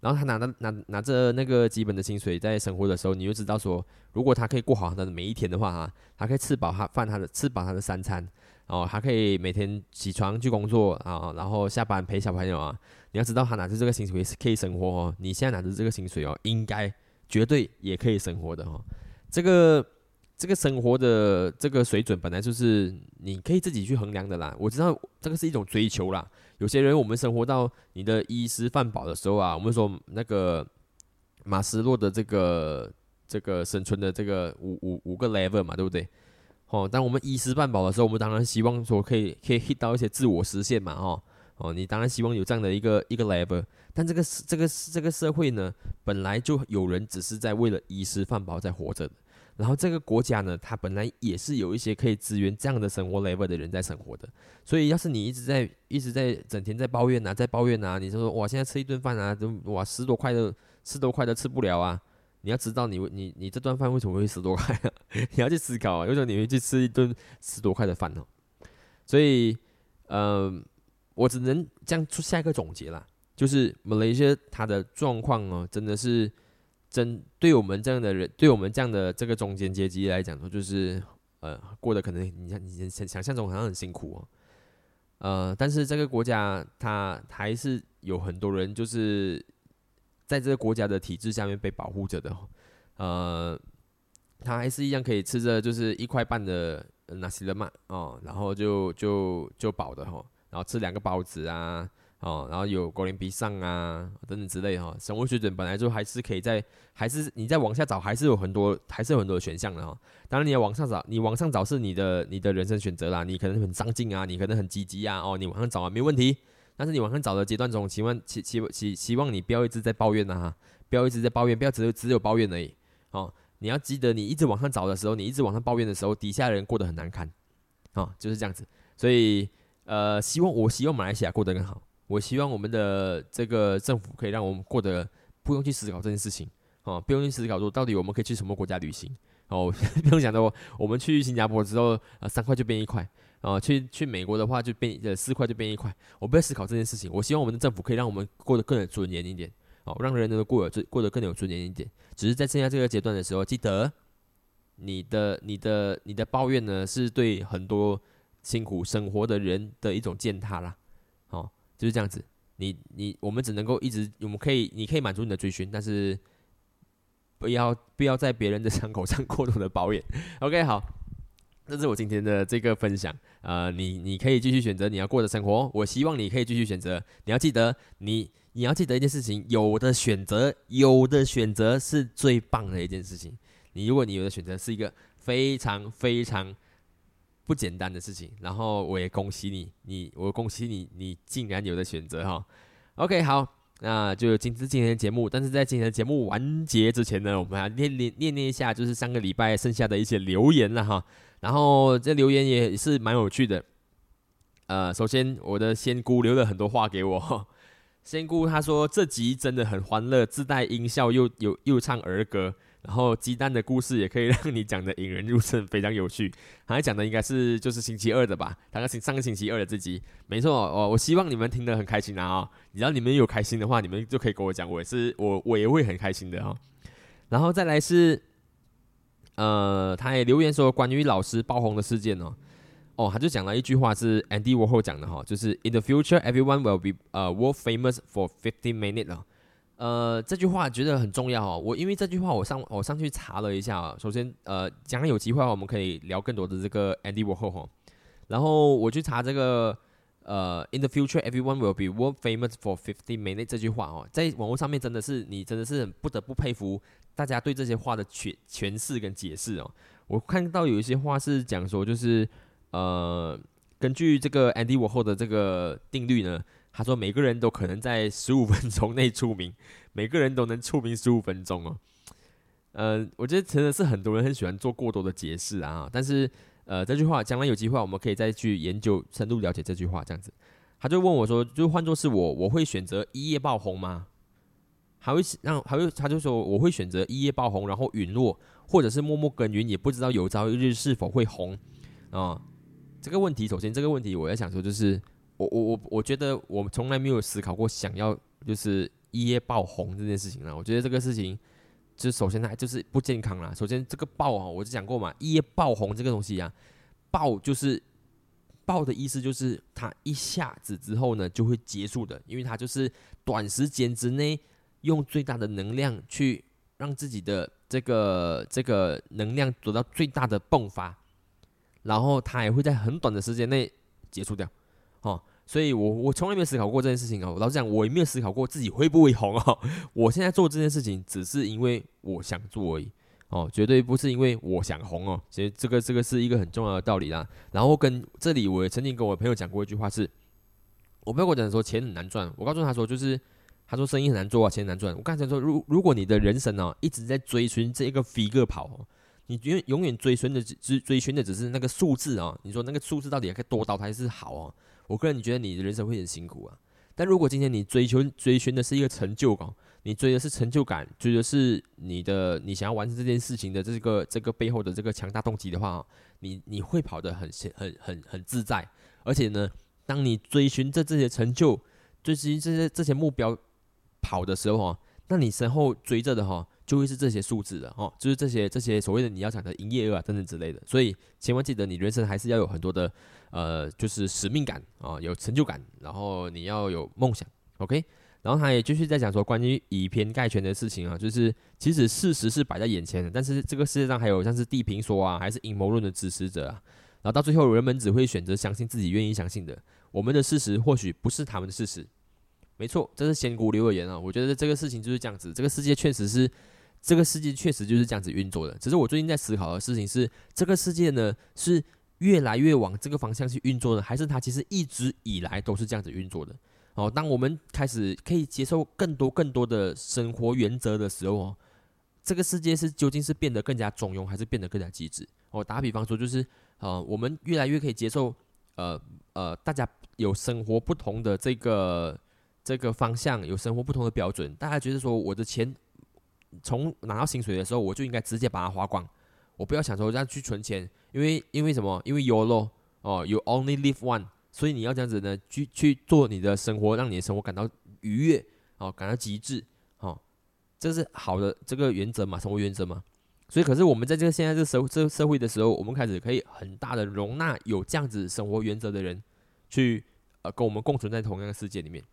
然后他拿着拿拿着那个基本的薪水在生活的时候，你就知道说，如果他可以过好他的每一天的话哈，他可以吃饱他饭他的吃饱他的三餐哦，他可以每天起床去工作啊，然后下班陪小朋友啊，你要知道他拿着这个薪水是可以生活哦，你现在拿着这个薪水哦，应该。绝对也可以生活的哈，这个这个生活的这个水准本来就是你可以自己去衡量的啦。我知道这个是一种追求啦。有些人我们生活到你的衣食饭饱的时候啊，我们说那个马斯洛的这个这个生存的这个五五五个 level 嘛，对不对？哦，当我们衣食饭饱的时候，我们当然希望说可以可以 hit 到一些自我实现嘛，哦。哦，你当然希望有这样的一个一个 level，但这个这个这个社会呢，本来就有人只是在为了衣食饭饱在活着，然后这个国家呢，它本来也是有一些可以支援这样的生活 level 的人在生活的，所以要是你一直在一直在整天在抱怨呐，在抱怨呐，你就说哇，现在吃一顿饭啊，都哇十多块的，十多块都吃不了啊，你要知道你你你这顿饭为什么会十多块啊？你要去思考啊，为什么你会去吃一顿十多块的饭呢？所以，嗯。我只能这样出下一个总结啦，就是马来西亚它的状况哦，真的是真对我们这样的人，对我们这样的这个中间阶级来讲说，就是呃过得可能你像你想想象中好像很辛苦哦，呃，但是这个国家它还是有很多人就是在这个国家的体制下面被保护着的，呃，他还是一样可以吃着就是一块半的纳西勒曼哦，然后就就就饱的哈。然后吃两个包子啊，哦，然后有果林比上啊等等之类哈，生活水准本来就还是可以在，还是你再往下找，还是有很多，还是有很多选项的哈。当然你要往上找，你往上找是你的你的人生选择啦，你可能很上进啊，你可能很积极啊，哦，你往上找啊没问题。但是你往上找的阶段中，希望希希希希望你不要一直在抱怨呐哈，不要一直在抱怨，不要只有只有抱怨而已。哦，你要记得，你一直往上找的时候，你一直往上抱怨的时候，底下人过得很难堪，哦，就是这样子，所以。呃，希望我希望马来西亚过得更好。我希望我们的这个政府可以让我们过得不用去思考这件事情，哦，不用去思考说到底我们可以去什么国家旅行，哦，不用想到我们去新加坡之后，呃，三块就变一块，啊，去去美国的话就变呃四块就变一块。我不要思考这件事情。我希望我们的政府可以让我们过得更有尊严一点，哦，让人都过得过得更有尊严一点。只是在剩下这个阶段的时候，记得你的你的你的抱怨呢，是对很多。辛苦生活的人的一种践踏啦，就是这样子。你你我们只能够一直，我们可以，你可以满足你的追寻，但是不要不要在别人的 伤口上过度的保养。OK，好，这是我今天的这个分享。呃，你你可以继续选择你要过的生活。我希望你可以继续选择。你要记得，你你要记得一件事情：有的选择，有的选择是最棒的一件事情。你如果你有的选择是一个非常非常不简单的事情，然后我也恭喜你，你我恭喜你，你竟然有的选择哈。OK，好。那就今是今天的节目，但是在今天的节目完结之前呢，我们还念念念念一下，就是上个礼拜剩下的一些留言了哈。然后这留言也是蛮有趣的。呃，首先我的仙姑留了很多话给我，仙姑她说这集真的很欢乐，自带音效又有又唱儿歌。然后鸡蛋的故事也可以让你讲的引人入胜，非常有趣。还讲的应该是就是星期二的吧？大概星上个星期二的这集，没错哦。我希望你们听得很开心啊！只要你们有开心的话，你们就可以跟我讲，我也是我我也会很开心的哈。然后再来是，呃，他也留言说关于老师爆红的事件哦，哦，他就讲了一句话是 Andy Warhol 讲的哈，就是 In the future, everyone will be uh world famous for fifteen minutes。呃，这句话觉得很重要哦。我因为这句话，我上我上去查了一下啊。首先，呃，将来有机会的话，我们可以聊更多的这个 Andy Warhol 哈。然后我去查这个呃，In the future, everyone will be world famous for fifty minutes 这句话哦，在网络上面真的是你真的是不得不佩服大家对这些话的诠诠释跟解释哦。我看到有一些话是讲说，就是呃，根据这个 Andy Warhol 的这个定律呢。他说：“每个人都可能在十五分钟内出名，每个人都能出名十五分钟哦。”呃，我觉得真的是很多人很喜欢做过多的解释啊。但是，呃，这句话将来有机会我们可以再去研究、深入了解这句话。这样子，他就问我说：“就换作是我，我会选择一夜爆红吗？还会让还会？”他就说：“我会选择一夜爆红，然后陨落，或者是默默耕耘，也不知道有朝一日是否会红啊。”这个问题，首先这个问题，我在想说就是。我我我我觉得我从来没有思考过想要就是一夜爆红这件事情啊。我觉得这个事情，就首先它就是不健康啦。首先这个爆啊，我就讲过嘛，一夜爆红这个东西啊，爆就是爆的意思就是它一下子之后呢就会结束的，因为它就是短时间之内用最大的能量去让自己的这个这个能量得到最大的迸发，然后它也会在很短的时间内结束掉。所以我我从来没有思考过这件事情哦。老实讲，我也没有思考过自己会不会红哦。我现在做这件事情，只是因为我想做而已哦，绝对不是因为我想红哦。其实这个这个是一个很重要的道理啦。然后跟这里，我也曾经跟我朋友讲过一句话是：我朋友跟我讲说钱很难赚。我告诉他说，就是他说生意很难做啊，钱难赚。我刚才说，如如果你的人生呢一直在追寻这一个 figure 跑，你永永远追寻的只追寻的只是那个数字啊。你说那个数字到底该多到还是好哦？我个人觉得你的人生会很辛苦啊，但如果今天你追求追寻的是一个成就感，你追的是成就感，追的是你的你想要完成这件事情的这个这个背后的这个强大动机的话，你你会跑得很很很很自在，而且呢，当你追寻着这些成就，追寻这些这些目标跑的时候哈，那你身后追着的哈。就会是这些数字的哦，就是这些这些所谓的你要讲的营业额啊等等之类的，所以千万记得你人生还是要有很多的呃，就是使命感啊，有成就感，然后你要有梦想，OK。然后他也继续在讲说关于以偏概全的事情啊，就是其实事实是摆在眼前的，但是这个世界上还有像是地平说啊，还是阴谋论的支持者啊，然后到最后人们只会选择相信自己愿意相信的，我们的事实或许不是他们的事实，没错，这是仙姑留言啊，我觉得这个事情就是这样子，这个世界确实是。这个世界确实就是这样子运作的，只是我最近在思考的事情是，这个世界呢是越来越往这个方向去运作的，还是它其实一直以来都是这样子运作的？哦，当我们开始可以接受更多更多的生活原则的时候，哦，这个世界是究竟是变得更加中庸，还是变得更加机智？我打比方说，就是呃，我们越来越可以接受，呃呃，大家有生活不同的这个这个方向，有生活不同的标准，大家觉得说我的钱。从拿到薪水的时候，我就应该直接把它花光，我不要想说要去存钱，因为因为什么？因为 y o l o 哦，you only live one，所以你要这样子呢，去去做你的生活，让你的生活感到愉悦，哦，感到极致，哦，这是好的这个原则嘛，生活原则嘛。所以，可是我们在这个现在这个社这个社会的时候，我们开始可以很大的容纳有这样子生活原则的人，去呃跟我们共存在同样的世界里面。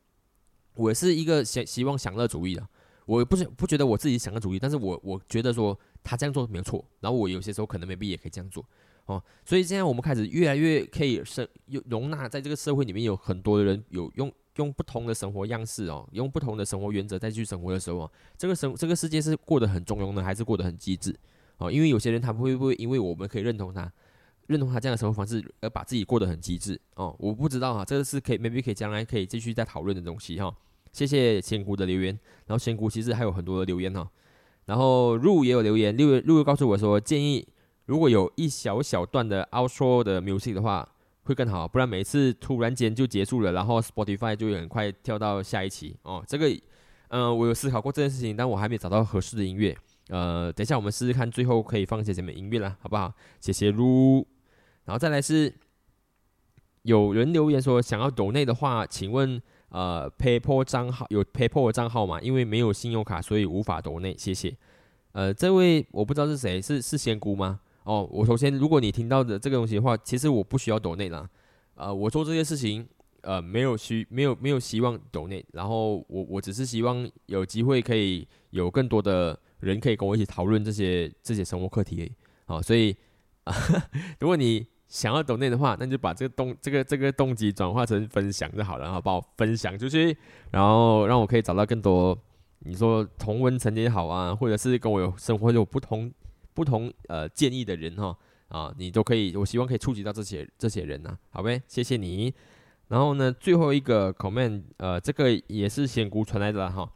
我是一个希希望享乐主义的。我不是不觉得我自己享乐主义，但是我我觉得说他这样做没有错，然后我有些时候可能未必也可以这样做。哦，所以现在我们开始越来越可以生有容纳在这个社会里面有很多的人有用用不同的生活样式哦，用不同的生活原则再去生活的时候，这个生这个世界是过得很中庸呢，还是过得很机智？哦，因为有些人他会不会因为我们可以认同他，认同他这样的生活方式而把自己过得很机智？哦，我不知道哈，这个是可以 maybe 可以将来可以继续再讨论的东西哈。谢谢仙姑的留言，然后仙姑其实还有很多的留言哈，然后入也有留言，六入告诉我说建议如果有一小小段的 outro 的 music 的话会更好，不然每次突然间就结束了，然后 Spotify 就很快跳到下一期哦。这个嗯，我有思考过这件事情，但我还没找到合适的音乐。呃，等一下我们试试看，最后可以放些什么音乐啦，好不好？谢谢入，然后再来是有人留言说想要抖内的话，请问。呃，PayPal 账号有 PayPal 账号嘛？因为没有信用卡，所以无法抖内。谢谢。呃，这位我不知道是谁，是是仙姑吗？哦，我首先，如果你听到的这个东西的话，其实我不需要抖内啦。呃，我做这些事情，呃，没有需没有没有希望抖内，然后我我只是希望有机会可以有更多的人可以跟我一起讨论这些这些生活课题。好，所以啊，如果你想要懂内的话，那就把这个动这个这个动机转化成分享就好了，然后帮我分享出去，然后让我可以找到更多你说同温层也好啊，或者是跟我有生活有不同不同呃建议的人哈啊，你都可以，我希望可以触及到这些这些人呐，好呗，谢谢你。然后呢，最后一个 comment 呃，这个也是仙姑传来的哈，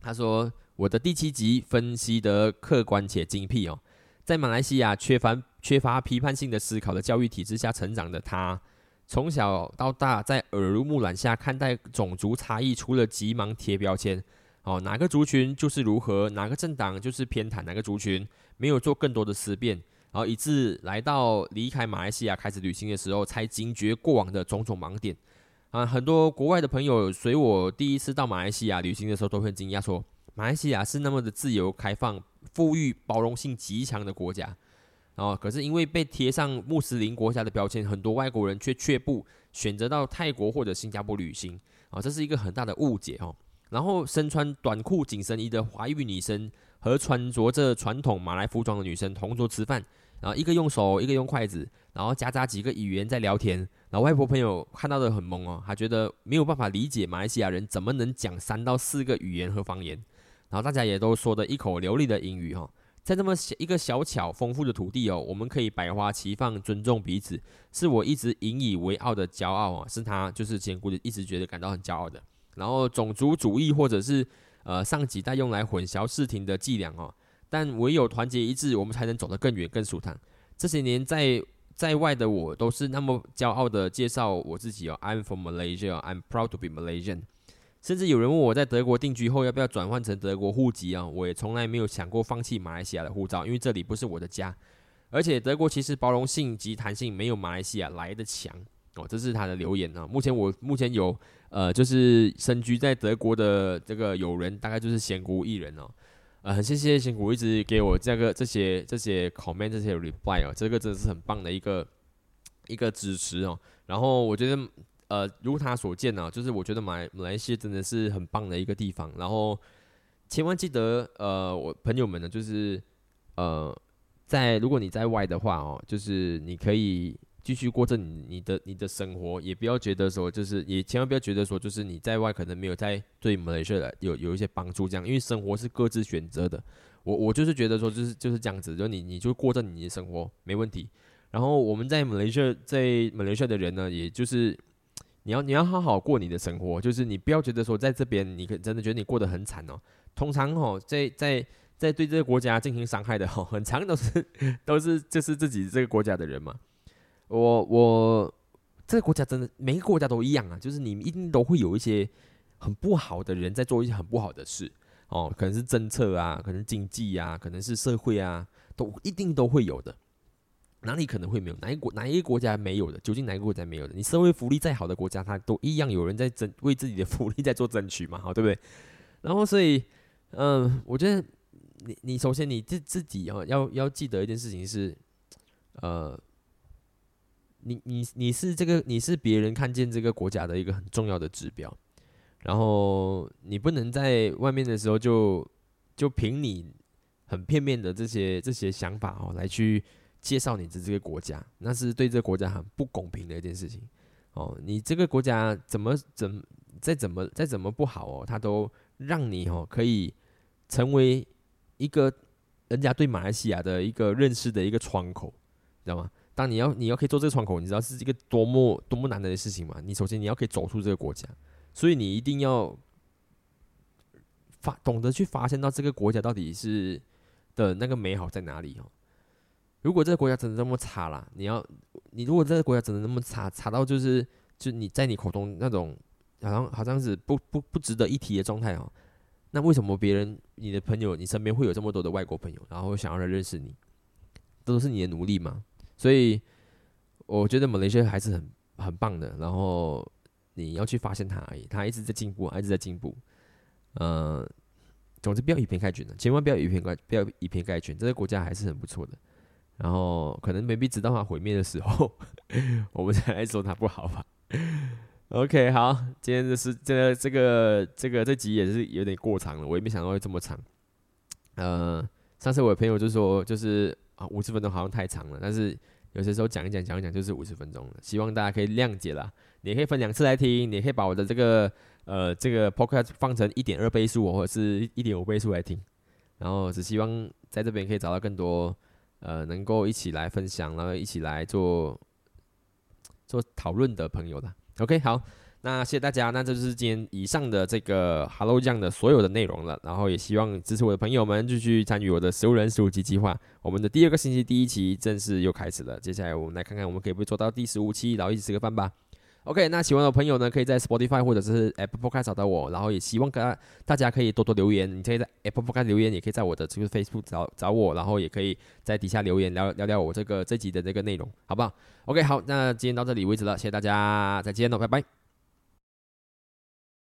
他说我的第七集分析得客观且精辟哦，在马来西亚缺乏。缺乏批判性的思考的教育体制下成长的他，从小到大在耳濡目染下看待种族差异，除了急忙贴标签，哦，哪个族群就是如何，哪个政党就是偏袒哪个族群，没有做更多的思辨，然后以致来到离开马来西亚开始旅行的时候，才惊觉过往的种种盲点。啊，很多国外的朋友随我第一次到马来西亚旅行的时候，都很惊讶说，马来西亚是那么的自由开放、富裕、包容性极强的国家。哦，可是因为被贴上穆斯林国家的标签，很多外国人却却步选择到泰国或者新加坡旅行，啊，这是一个很大的误解哦。然后身穿短裤紧身衣的华裔女生和穿着着传统马来服装的女生同桌吃饭，然后一个用手，一个用筷子，然后夹杂几个语言在聊天。然后外婆朋友看到的很懵哦，他觉得没有办法理解马来西亚人怎么能讲三到四个语言和方言，然后大家也都说的一口流利的英语哈。在这么一个小巧丰富的土地哦，我们可以百花齐放，尊重彼此，是我一直引以为傲的骄傲啊！是他就是坚固的，一直觉得感到很骄傲的。然后种族主义或者是呃上几代用来混淆视听的伎俩哦，但唯有团结一致，我们才能走得更远更舒坦。这些年在在外的我都是那么骄傲的介绍我自己哦，I'm from Malaysia，I'm proud to be Malaysian。甚至有人问我在德国定居后要不要转换成德国户籍啊？我也从来没有想过放弃马来西亚的护照，因为这里不是我的家。而且德国其实包容性及弹性没有马来西亚来的强哦。这是他的留言啊。目前我目前有呃，就是身居在德国的这个友人，大概就是仙姑一人哦。呃，很谢谢仙姑一直给我这个这些这些 comment 这些 reply 哦，这个真的是很棒的一个一个支持哦。然后我觉得。呃，如他所见呢，就是我觉得马来马来西亚真的是很棒的一个地方。然后千万记得，呃，我朋友们呢，就是呃，在如果你在外的话哦，就是你可以继续过着你你的你的生活，也不要觉得说，就是也千万不要觉得说，就是你在外可能没有在对马来西亚有有一些帮助这样，因为生活是各自选择的。我我就是觉得说，就是就是这样子，就你你就过着你的生活没问题。然后我们在马来西亚在马来西亚的人呢，也就是。你要你要好好过你的生活，就是你不要觉得说在这边你可真的觉得你过得很惨哦。通常哦，在在在对这个国家进行伤害的哦，很长都是都是就是自己这个国家的人嘛。我我这个国家真的每个国家都一样啊，就是你们一定都会有一些很不好的人在做一些很不好的事哦，可能是政策啊，可能经济啊，可能是社会啊，都一定都会有的。哪里可能会没有？哪一国哪一个国家没有的？究竟哪个国家没有的？你社会福利再好的国家，它都一样有人在争为自己的福利在做争取嘛？好，对不对？然后，所以，嗯，我觉得你你首先你自自己啊，要要记得一件事情是，呃，你你你是这个你是别人看见这个国家的一个很重要的指标，然后你不能在外面的时候就就凭你很片面的这些这些想法哦来去。介绍你的这个国家，那是对这个国家很不公平的一件事情。哦，你这个国家怎么怎再怎么再怎么不好哦，他都让你哦可以成为一个人家对马来西亚的一个认识的一个窗口，知道吗？当你要你要可以做这个窗口，你知道是一个多么多么难的事情吗？你首先你要可以走出这个国家，所以你一定要发懂得去发现到这个国家到底是的那个美好在哪里哦。如果这个国家真的那么差啦，你要你如果这个国家真的那么差，差到就是就你在你口中那种好像好像是不不不值得一提的状态哦，那为什么别人你的朋友你身边会有这么多的外国朋友，然后想要来认识你，都是你的奴隶吗？所以我觉得马来西亚还是很很棒的，然后你要去发现它而已，它一直在进步，一直在进步。嗯，总之不要以偏概全的，千万不要以偏概不要以偏概全，这个国家还是很不错的。然后可能没必直到它毁灭的时候，我们再来说它不好吧。OK，好，今天的是这个这个这个这集也是有点过长了，我也没想到会这么长。呃，上次我的朋友就说，就是啊，五十分钟好像太长了，但是有些时候讲一讲讲一讲就是五十分钟了，希望大家可以谅解啦。你可以分两次来听，你可以把我的这个呃这个 podcast 放成一点二倍速或者是一点五倍速来听，然后只希望在这边可以找到更多呃能够一起来分享，然后一起来做做讨论的朋友的。OK，好。那谢谢大家，那这就是今天以上的这个 Hello 酱的所有的内容了。然后也希望支持我的朋友们继续参与我的十五人十五期计划。我们的第二个星期第一期正式又开始了，接下来我们来看看我们可以不可以做到第十五期，然后一起吃个饭吧。OK，那喜欢的朋友呢，可以在 Spotify 或者是 Apple Podcast 找到我。然后也希望大大家可以多多留言，你可以在 Apple Podcast 留言，也可以在我的这个 Facebook 找找我，然后也可以在底下留言聊聊聊我这个这集的这个内容，好不好？OK，好，那今天到这里为止了，谢谢大家，再见喽，拜拜。